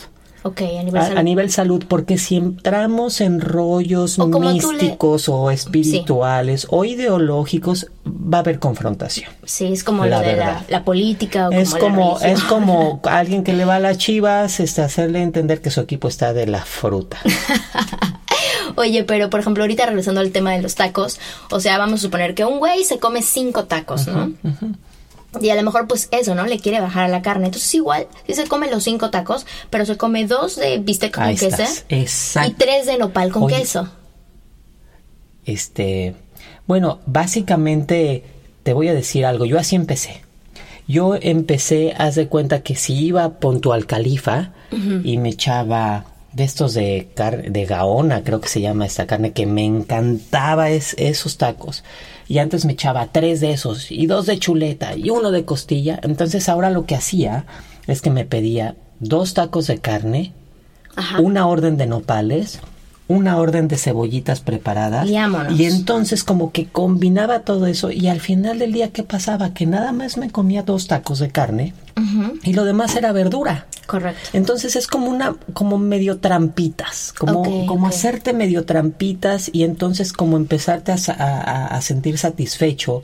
Ok, a nivel A, salud. a nivel salud, porque si entramos en rollos O le- místicos o espirituales o ideológicos, va a haber confrontación. Sí, es como La lo de la, política o Es como, como, la religión. es como alguien que le va a las chivas, este, hacerle entender que su equipo está de la fruta. Oye, pero por ejemplo, ahorita regresando al tema de los tacos, o sea, vamos a suponer que un güey se come cinco tacos, ¿no? Y a lo mejor, pues eso, ¿no? Le quiere bajar a la carne. Entonces, igual, sí se come los cinco tacos, pero se come dos de bistec con Ahí queso estás. y Exacto. tres de nopal con Oye, queso. Este, bueno, básicamente te voy a decir algo. Yo así empecé. Yo empecé, haz de cuenta que si iba punto al califa y me echaba de estos de car de gaona, creo que se llama esta carne, que me encantaba es, esos tacos. Y antes me echaba tres de esos, y dos de chuleta, y uno de costilla. Entonces ahora lo que hacía es que me pedía dos tacos de carne, Ajá. una orden de nopales, una orden de cebollitas preparadas. Y. Y entonces como que combinaba todo eso y al final del día, ¿qué pasaba? Que nada más me comía dos tacos de carne y lo demás era verdura. Correcto. Entonces es como una, como medio trampitas, como, como hacerte medio trampitas y entonces como empezarte a- a- a sentir satisfecho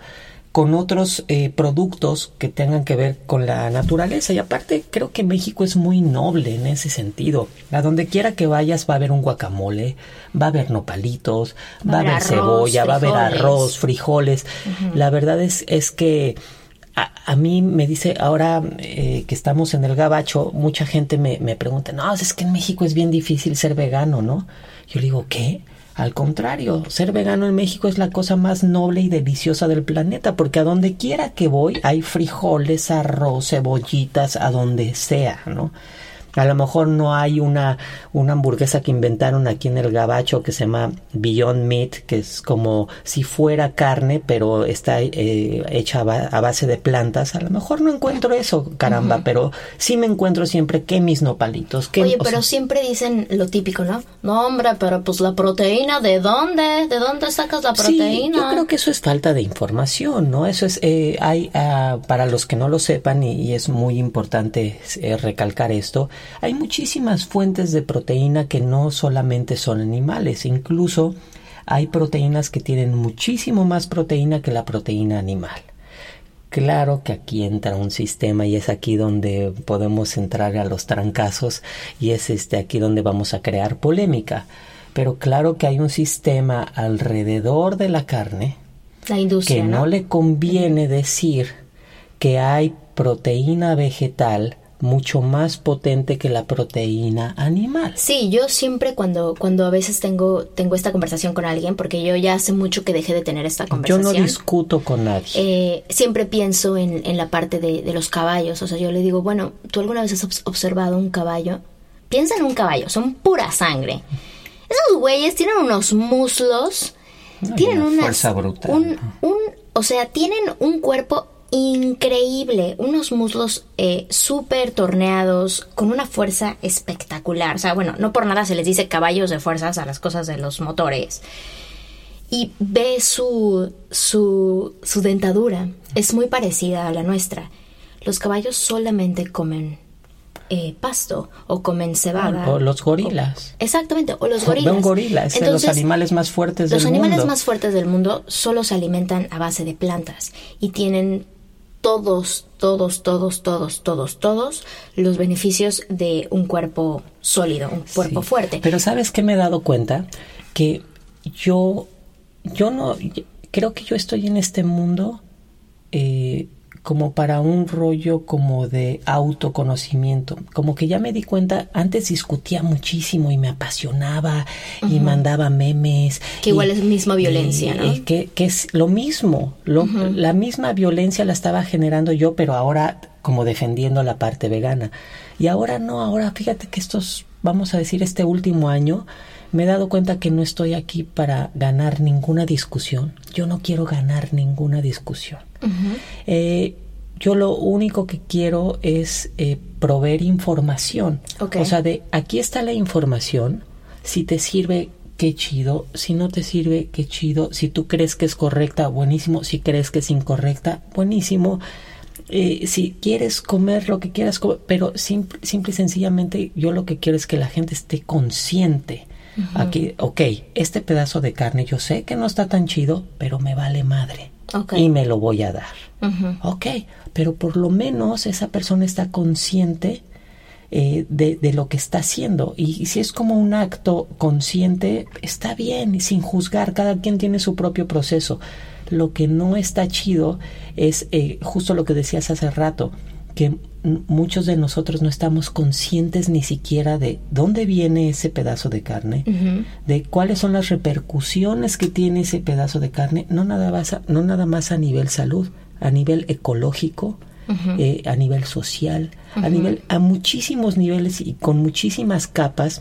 con otros eh, productos que tengan que ver con la naturaleza. Y aparte creo que México es muy noble en ese sentido. A donde quiera que vayas va a haber un guacamole, va a haber nopalitos, va, a haber arroz, cebolla, va a haber frijoles. arroz, frijoles. La verdad es, es que a, a mí me dice ahora eh, que estamos en el gabacho, mucha gente me, me pregunta, no, es que en México es bien difícil ser vegano, ¿no? Yo le digo, ¿qué? Al contrario, ser vegano en México es la cosa más noble y deliciosa del planeta, porque a donde quiera que voy hay frijoles, arroz, cebollitas, a donde sea, ¿no? A lo mejor no hay una, una hamburguesa que inventaron aquí en el Gabacho que se llama Beyond Meat, que es como si fuera carne, pero está eh, hecha a, ba- a base de plantas. A lo mejor no encuentro eso, caramba, pero sí me encuentro siempre que mis nopalitos. Que, Oye, pero sea, siempre dicen lo típico, ¿no? No, hombre, pero pues la proteína, ¿de dónde? ¿De dónde sacas la Sí, proteína? yo creo que eso es falta de información, ¿no? Eso es, eh, hay, ah, para los que no lo sepan, y, y es muy importante eh, recalcar esto, hay muchísimas fuentes de proteína que no solamente son animales, incluso hay proteínas que tienen muchísimo más proteína que la proteína animal. Claro que aquí entra un sistema y es aquí donde podemos entrar a los trancazos y es este aquí donde vamos a crear polémica. Pero claro que hay un sistema alrededor de la carne La industria, que no, ¿no? le conviene decir que hay proteína vegetal mucho más potente que la proteína animal. Sí, yo siempre cuando, cuando a veces tengo, tengo esta conversación con alguien, porque yo ya hace mucho que dejé de tener esta Yo conversación. no discuto con nadie. eh, siempre pienso en, en la parte de, de los caballos. O sea, yo le digo, bueno, ¿tú alguna vez has obs- observado un caballo? Piensa en un caballo, son pura sangre. Esos güeyes tienen unos muslos, No, tienen una unas- fuerza brutal, un, un o sea, tienen un cuerpo increíble, unos muslos eh, súper torneados, con una fuerza espectacular. O sea, bueno, no por nada se les dice caballos de fuerzas a las cosas de los motores. Y ve su, su, su dentadura, es muy parecida a la nuestra. Los caballos solamente comen eh, pasto o comen cebada. O los gorilas. Exactamente, o los gorilas. Ve un gorila, es de los animales más fuertes del Los mundo. animales más fuertes del mundo solo se alimentan a base de plantas y tienen todos, todos, todos, todos, todos, todos los beneficios de un cuerpo sólido, un cuerpo Sí. fuerte. Pero ¿sabes qué me he dado cuenta? Que yo, yo no, creo que yo estoy en este mundo eh, como para un rollo como de autoconocimiento. Como que ya me di cuenta, antes discutía muchísimo y me apasionaba y mandaba memes. Que igual es misma violencia, y- ¿no? y que, que es lo mismo, lo- la misma violencia la estaba generando yo, pero ahora como defendiendo la parte vegana. Y ahora no, ahora fíjate que estos, vamos a decir, este último año, me he dado cuenta que no estoy aquí para ganar ninguna discusión. Yo no quiero ganar ninguna discusión. Eh, yo lo único que quiero es eh, proveer información. O sea, de aquí está la información. Si te sirve, qué chido. Si no te sirve, qué chido. Si tú crees que es correcta, buenísimo. Si crees que es incorrecta, buenísimo. Eh, si quieres comer lo que quieras comer, pero simple, simple y sencillamente yo lo que quiero es que la gente esté consciente. Aquí, ok, este pedazo de carne yo sé que no está tan chido, pero me vale madre. Y me lo voy a dar. Ujú. Ok, pero por lo menos esa persona está consciente eh, de, de lo que está haciendo. Y, si es como un acto consciente, está bien, y sin juzgar, cada quien tiene su propio proceso. Lo que no está chido es eh, justo lo que decías hace rato, que muchos de nosotros no estamos conscientes ni siquiera de dónde viene ese pedazo de carne, de cuáles son las repercusiones que tiene ese pedazo de carne, no nada más a, no nada más a nivel salud, a nivel ecológico, eh, a nivel social, a nivel a muchísimos niveles y con muchísimas capas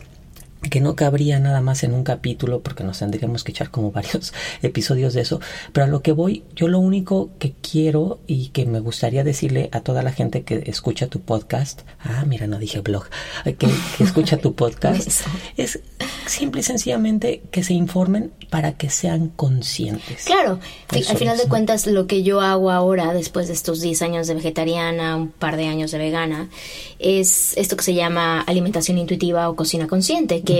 que no cabría nada más en un capítulo porque nos tendríamos que echar como varios episodios de eso, pero a lo que voy, yo lo único que quiero y que me gustaría decirle a toda la gente que escucha tu podcast, ah, mira, no dije blog, que, que escucha tu podcast, es simple y sencillamente que se informen para que sean conscientes. Claro, Eso al final es, de cuentas lo que yo hago ahora, después de estos 10 años de vegetariana, un par de años de vegana, es esto que se llama alimentación intuitiva o cocina consciente, que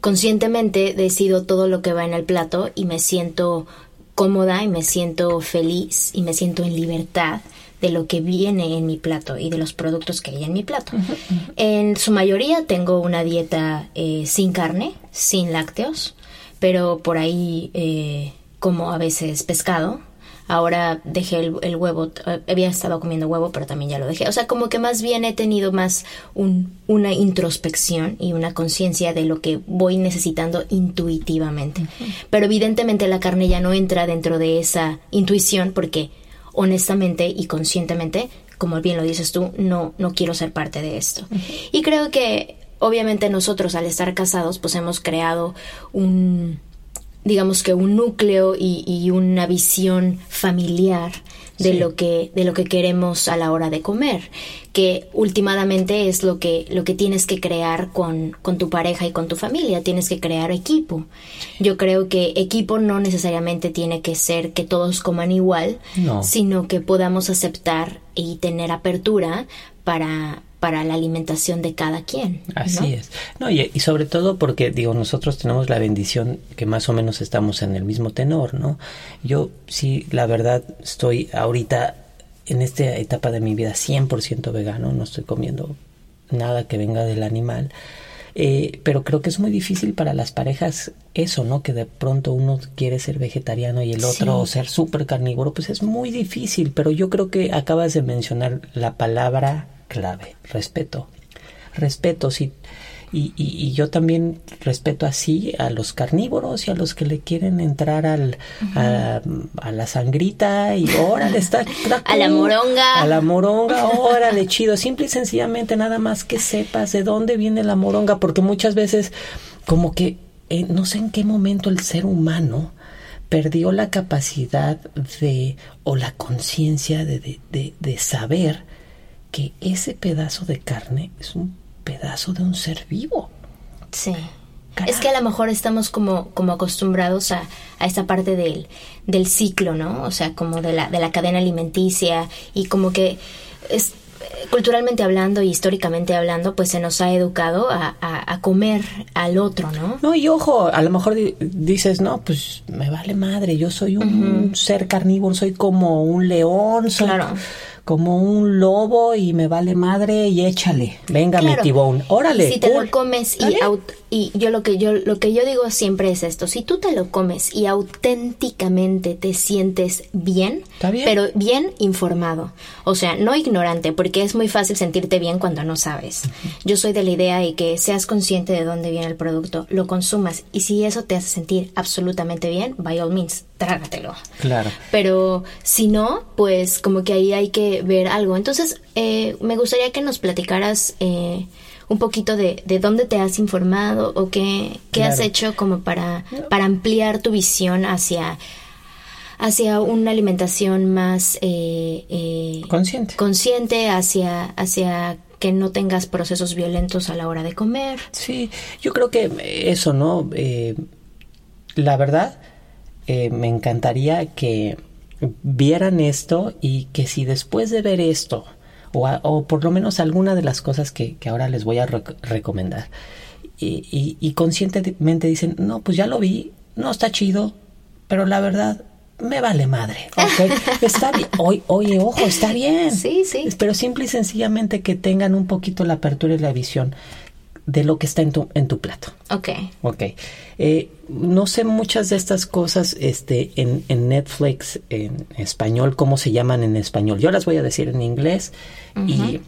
conscientemente decido todo lo que va en el plato y me siento cómoda y me siento feliz y me siento en libertad de lo que viene en mi plato y de los productos que hay en mi plato. En su mayoría tengo una dieta eh, sin carne, sin lácteos, pero por ahí eh, como a veces pescado. Ahora dejé el, el huevo, eh, había estado comiendo huevo, pero también ya lo dejé. O sea, como que más bien he tenido más un- una introspección y una conciencia de lo que voy necesitando intuitivamente. Pero evidentemente la carne ya no entra dentro de esa intuición porque honestamente y conscientemente, como bien lo dices tú, no, no quiero ser parte de esto. Y creo que obviamente nosotros al estar casados pues hemos creado un digamos que un núcleo y, y una visión familiar de Sí. lo que de lo que queremos a la hora de comer que últimamente es lo que lo que tienes que crear con, con tu pareja y con tu familia tienes que crear equipo yo creo que equipo no necesariamente tiene que ser que todos coman igual No. sino que podamos aceptar y tener apertura para para la alimentación de cada quien ¿no? Así es. No, y, y sobre todo porque, digo, nosotros tenemos la bendición que más o menos estamos en el mismo tenor, ¿no? Yo sí, la verdad, estoy ahorita en esta etapa de mi vida 100% vegano, no estoy comiendo nada que venga del animal. Eh, pero creo que es muy difícil para las parejas eso, ¿no? Que de pronto uno quiere ser vegetariano y el otro Sí. ser súper carnívoro, pues es muy difícil. Pero yo creo que acabas de mencionar la palabra clave, respeto. Respeto, sí. Y, y, y yo también respeto así a los carnívoros y a los que le quieren entrar al, a, a la sangrita y órale, está, está A la moronga. A la moronga, órale, chido. Simple y sencillamente nada más que sepas de dónde viene la moronga, porque muchas veces como que eh, no sé en qué momento el ser humano perdió la capacidad de o la conciencia de, de, de, de saber que ese pedazo de carne es un pedazo de un ser vivo. Sí. Es que a lo mejor estamos como, como acostumbrados a, a esta parte del, del ciclo, ¿no? O sea, como de la, de la cadena alimenticia y como que es, culturalmente hablando y históricamente hablando, pues se nos ha educado a, a, a comer al otro, ¿no? No, y ojo, a lo mejor di- dices, no, pues me vale madre, yo soy un ser carnívoro, soy como un león, soy Claro. Como un lobo y me vale madre y échale, venga Claro. mi tibón, órale. Si te lo comes y y yo lo que yo lo que yo digo siempre es esto, si tú te lo comes y auténticamente te sientes bien, pero bien informado, o sea, no ignorante, porque es muy fácil sentirte bien cuando no sabes. Yo soy de la idea de que seas consciente de dónde viene el producto, lo consumas y si eso te hace sentir absolutamente bien, by all means, trágatelo. Claro. Pero si no, pues como que ahí hay que ver algo. Entonces, eh, me gustaría que nos platicaras eh, un poquito de, de dónde te has informado o qué, qué has hecho como para, para ampliar tu visión hacia, hacia una alimentación más eh, eh, Consciente. consciente, hacia, hacia que no tengas procesos violentos a la hora de comer. Sí, yo creo que eso, ¿no? Eh, la verdad, eh, me encantaría que vieran esto y que si después de ver esto, o, a- o por lo menos alguna de las cosas que, que ahora les voy a rec- recomendar, y, y- y conscientemente dicen, no, pues ya lo vi, no está chido, pero la verdad, me vale madre, ¿ok? Está bien, oye, oye, ojo, está bien. Sí, sí. Pero simple y sencillamente que tengan un poquito la apertura y la visión de lo que está en tu, en tu plato. Ok. Ok. Eh, no sé muchas de estas cosas este, en, en Netflix, en español, cómo se llaman en español. Yo las voy a decir en inglés y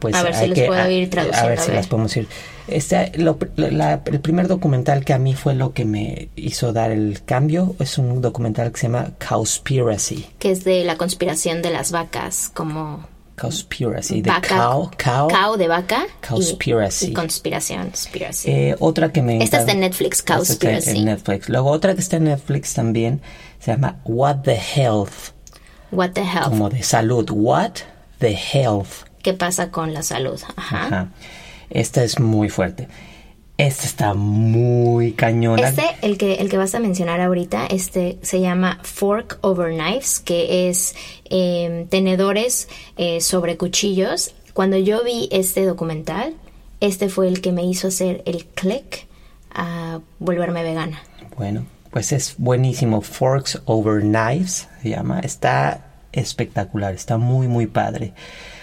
pues A ver si hay les que puedo a- ir traduciendo, A ver a si ver. las podemos ir. Este, lo- la- el primer documental que a mí fue lo que me hizo dar el cambio es un documental que se llama Cowspiracy. Que es de la conspiración de las vacas, como Cowspiracy. De vaca, cow, cow. de vaca y- Cowspiracy. y, conspiración, conspiracy. Eh, otra que me Esta está en Netflix, Esta está Cowspiracy. en Netflix. Luego otra que está en Netflix también se llama What the Health, What the hell? como de salud. What the Health. ¿Qué pasa con la salud? Ajá. Ajá. Esta es muy fuerte. Esta está muy cañona. Este, el que, el que vas a mencionar ahorita, este se llama Fork Over Knives, que es eh, tenedores eh, sobre cuchillos. Cuando yo vi este documental, este fue el que me hizo hacer el click a volverme vegana. Bueno, pues es buenísimo. Forks Over Knives se llama. Está espectacular, está muy, muy padre.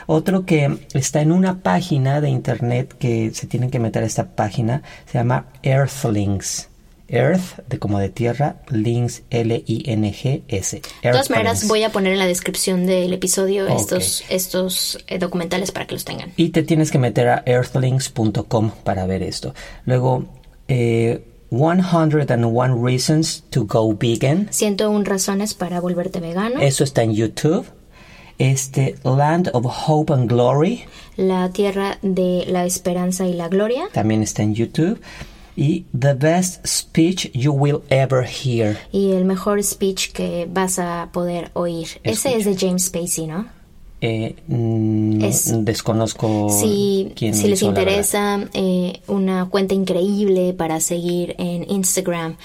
Otro que está en una página de internet que se tienen que meter a esta página se llama Earthlings. Earth, de como de tierra, links, L-I-N-G-S. De todas maneras, voy a poner en la descripción del episodio estos, estos eh, documentales para que los tengan. Y te tienes que meter a earthlings.com para ver esto. Luego, eh, 101 Reasons to Go Vegan. 101 razones para volverte vegano. Eso está en YouTube. Este, Land of Hope and Glory La tierra de la esperanza y la gloria. también está en YouTube. Y The Best Speech You Will Ever Hear. Y el mejor speech que vas a poder oír. Ese es de James Spacey, ¿no? Eh, mm, no- Es- desconozco Si, quién si les interesa eh, una cuenta increíble para seguir en Instagram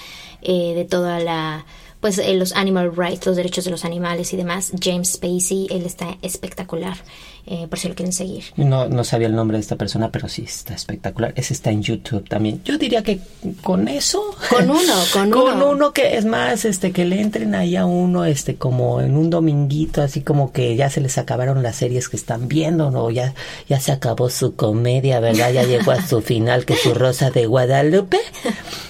eh, de toda la pues eh, los animal rights, los derechos de los animales y demás, James Spacey, él está espectacular, eh, por si lo quieren seguir. No, no sabía el nombre de esta persona, pero sí está espectacular. Ese está en YouTube también. Yo diría que con eso. Con uno, con con uno. uno que es más, este, que le entren ahí a uno, este, como en un dominguito, así como que ya se les acabaron las series que están viendo, ¿no? Ya, ya se acabó su comedia, ¿verdad? Ya llegó a su final, que su Rosa de Guadalupe.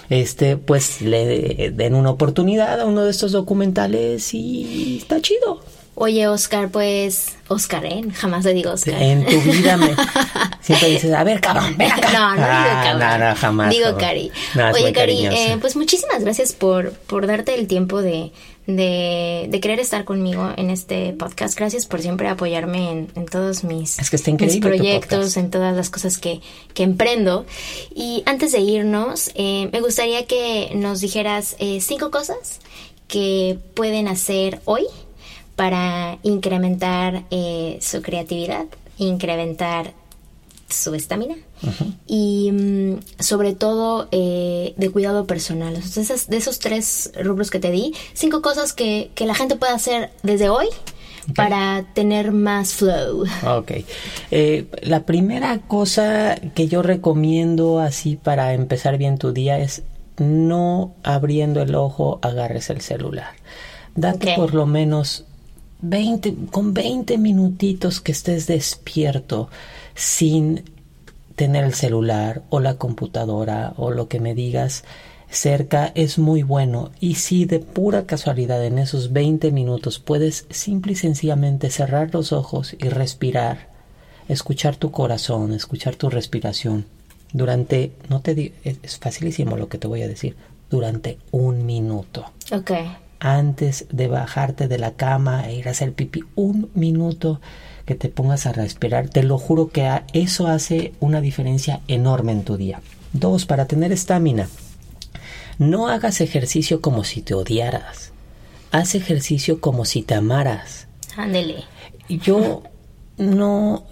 Este, pues le den una oportunidad a uno de estos documentales y está chido. Oye, Oscar, pues Oscar, ¿eh? Jamás le digo Oscar. En tu vida me siempre dices, a ver, cabrón, ven acá. No, no digo Ah, cabrón. No, no, jamás. Digo cabrón. Cari. No, Oye, Cari, eh, pues muchísimas gracias por, por darte el tiempo de, de, de querer estar conmigo en este podcast. Gracias por siempre apoyarme en, en todos mis, Es que mis proyectos, en todas las cosas que, que emprendo. Y antes de irnos, eh, me gustaría que nos dijeras eh, cinco cosas que pueden hacer hoy para incrementar eh, su creatividad, incrementar su estamina y mm, sobre todo eh, de cuidado personal. Entonces, de esos tres rubros que te di, cinco cosas que, que la gente puede hacer desde hoy para tener más flow. Ok. Eh, la primera cosa que yo recomiendo así para empezar bien tu día es no abriendo el ojo agarres el celular. Date por lo menos 20, con 20 minutitos que estés despierto sin tener el celular o la computadora o lo que me digas cerca es muy bueno y si de pura casualidad en esos 20 minutos puedes simple y sencillamente cerrar los ojos y respirar, escuchar tu corazón, escuchar tu respiración durante, no te di- es facilísimo lo que te voy a decir, durante un minuto Ok. Antes de bajarte de la cama e ir a hacer pipí, un minuto que te pongas a respirar. Te lo juro que eso hace una diferencia enorme en tu día. Dos, para tener estamina, no hagas ejercicio como si te odiaras. Haz ejercicio como si te amaras. Ándele. Yo no,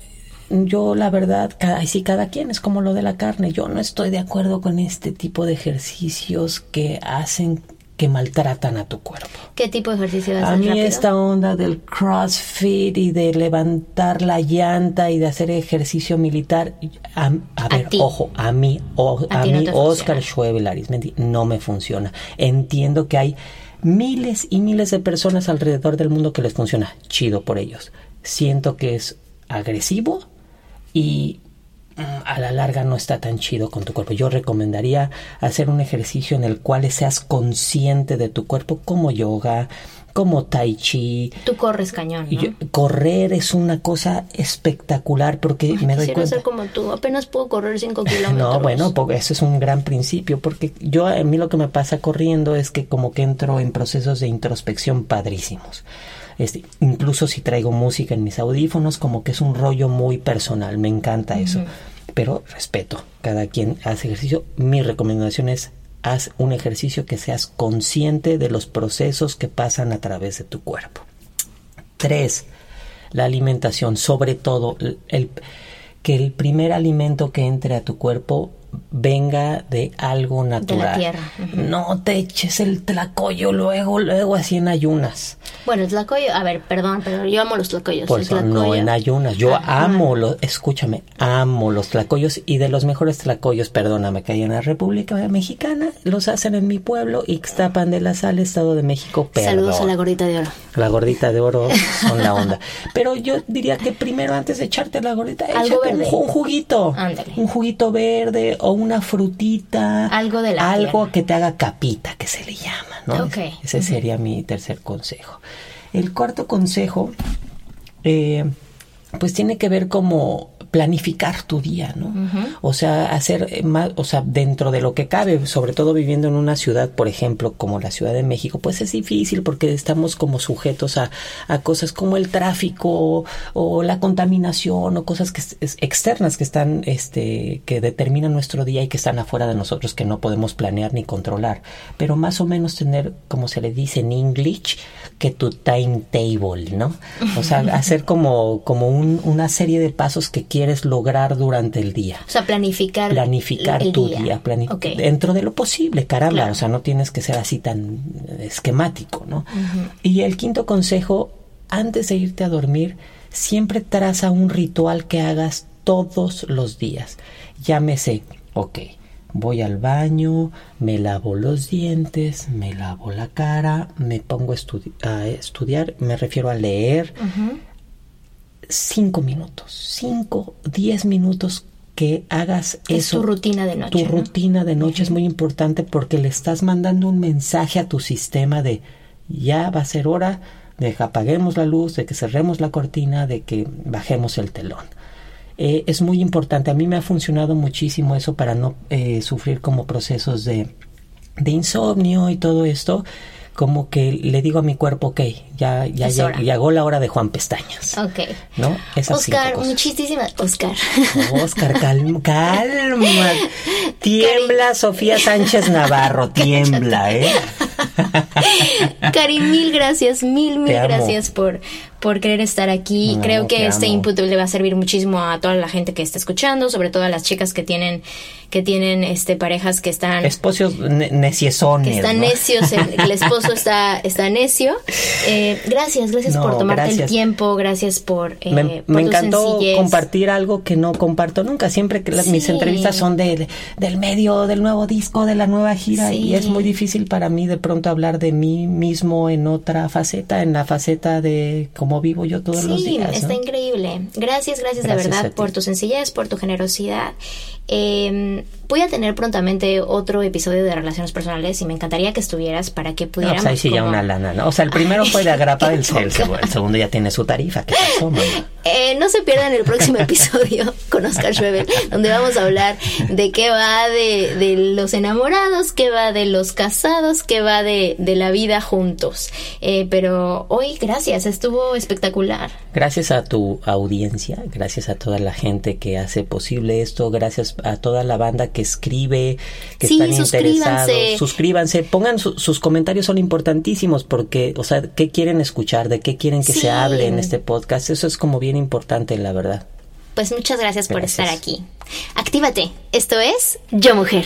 yo la verdad, cada, sí, cada quien es como lo de la carne. Yo no estoy de acuerdo con este tipo de ejercicios que hacen que maltratan a tu cuerpo. ¿Qué tipo de ejercicio A haces mí rápido? esta onda del CrossFit y de levantar la llanta y de hacer ejercicio militar, a, a ver, ojo, a mí, o- A a, no mí, Oscar. Schwebel Arismendi, no me funciona. Entiendo que hay miles y miles de personas alrededor del mundo que les funciona. Chido por ellos. Siento que es agresivo y a la larga no está tan chido con tu cuerpo. Yo recomendaría hacer un ejercicio en el cual seas consciente de tu cuerpo, como yoga, como tai chi. Tú corres cañón, ¿no? yo- correr es una cosa espectacular porque me doy cuenta. ser como tú. Apenas puedo correr 5 kilómetros. No, bueno, porque eso es un gran principio, porque yo a mí lo que me pasa corriendo es que como que entro en procesos de introspección padrísimos. Este, incluso si traigo música en mis audífonos, como que es un rollo muy personal, me encanta eso. Pero respeto, cada quien hace ejercicio. Mi recomendación es haz un ejercicio que seas consciente de los procesos que pasan a través de tu cuerpo. Tres, la alimentación, sobre todo el, el- que el primer alimento que entre a tu cuerpo venga de algo natural. tierra, ujú. No te eches el tlacoyo luego, luego así en ayunas. Bueno, el tlacoyo, a ver, perdón, pero yo amo los tlacoyos. Por eso no en ayunas. Yo Ajá. amo los, escúchame, amo los tlacoyos y de los mejores tlacoyos, perdóname, que hay en la República Mexicana, los hacen en mi pueblo, Ixtapan de la Sal, Estado de México. Perdón. Saludos a la gordita de oro. La gordita de oro son la onda. Pero yo diría que primero antes de echarte la gordita, Algo échate un, verde. ju- un juguito. Ándale. Un juguito verde o una frutita. Algo de la Algo que te haga capita, que se le llama, ¿no? Ok. Ese, ese sería mi tercer consejo. El cuarto consejo, eh, pues tiene que ver como planificar tu día, ¿no? O sea, hacer eh, más, o sea, dentro de lo que cabe, sobre todo viviendo en una ciudad, por ejemplo, como la Ciudad de México, pues es difícil porque estamos como sujetos a, a cosas como el tráfico o la contaminación o cosas que es- es externas que están, este, que determinan nuestro día y que están afuera de nosotros que no podemos planear ni controlar. Pero más o menos tener, como se le dice en English, que tu timetable, ¿no? O sea, hacer como, como un- una serie de pasos que quieres lograr durante el día. O sea, planificar. Planificar el tu día, plani- Ok. dentro de lo posible, caramba, Claro. o sea, no tienes que ser así tan esquemático, ¿no? Y el quinto consejo, antes de irte a dormir, siempre traza un ritual que hagas todos los días. Llámese, ok, voy al baño, me lavo los dientes, me lavo la cara, me pongo a, estudi- a estudiar, me refiero a leer, cinco minutos, cinco, diez minutos que hagas Es eso. tu rutina de noche, Tu ¿no? rutina de noche es muy importante porque le estás mandando un mensaje a tu sistema de ya va a ser hora de que apaguemos la luz, de que cerremos la cortina, de que bajemos el telón. Eh, es muy importante. A mí me ha funcionado muchísimo eso para no eh, sufrir como procesos de, de insomnio y todo esto. Como que le digo a mi cuerpo, ok, ya, ya llegó la hora de Juan Pestañas. Ok. ¿No? Esas Oscar, muchísimas. Oscar. Oscar, calma, calma. Tiembla Sofía Sánchez Navarro, tiembla, ¿eh? Cari, mil gracias, mil, mil gracias por, por querer estar aquí. Creo que este input le va a servir muchísimo a toda la gente que está escuchando, sobre todo a las chicas que tienen que tienen este parejas que están esposos neciesones. Que están necios, el, esposo está está necio. Eh, gracias, gracias por tomarte el tiempo, gracias por eh, me, me encantó compartir algo que no comparto nunca. Siempre que mis entrevistas son de, del medio, del nuevo disco, de la nueva gira y es muy difícil para mí de pronto hablar de mí mismo en otra faceta, en la faceta de cómo vivo yo todos los días. Está increíble. Gracias, gracias, de verdad por tu sencillez, por tu generosidad. Eh, voy a tener prontamente otro episodio de relaciones personales y me encantaría que estuvieras para que pudiéramos. No, pues ahí sí ya una lana, ¿no? O sea, el primero fue de agrapa del cel, el segundo ya tiene su tarifa. ¿Qué pasó, eh, no se pierdan el próximo episodio con Oscar Schwebel, donde vamos a hablar de qué va de, de los enamorados, qué va de los casados, qué va de, de la vida juntos. Eh, pero hoy, gracias, estuvo espectacular. Gracias a tu audiencia, gracias a toda la gente que hace posible esto, gracias a toda la banda que escribe, que están interesados. Suscríbanse, pongan sus comentarios, son importantísimos porque, o sea, ¿qué quieren escuchar? ¿De qué quieren que se hable en este podcast? Eso es como bien importante, la verdad. Pues muchas gracias, por estar aquí. Actívate. Esto es Yo Mujer.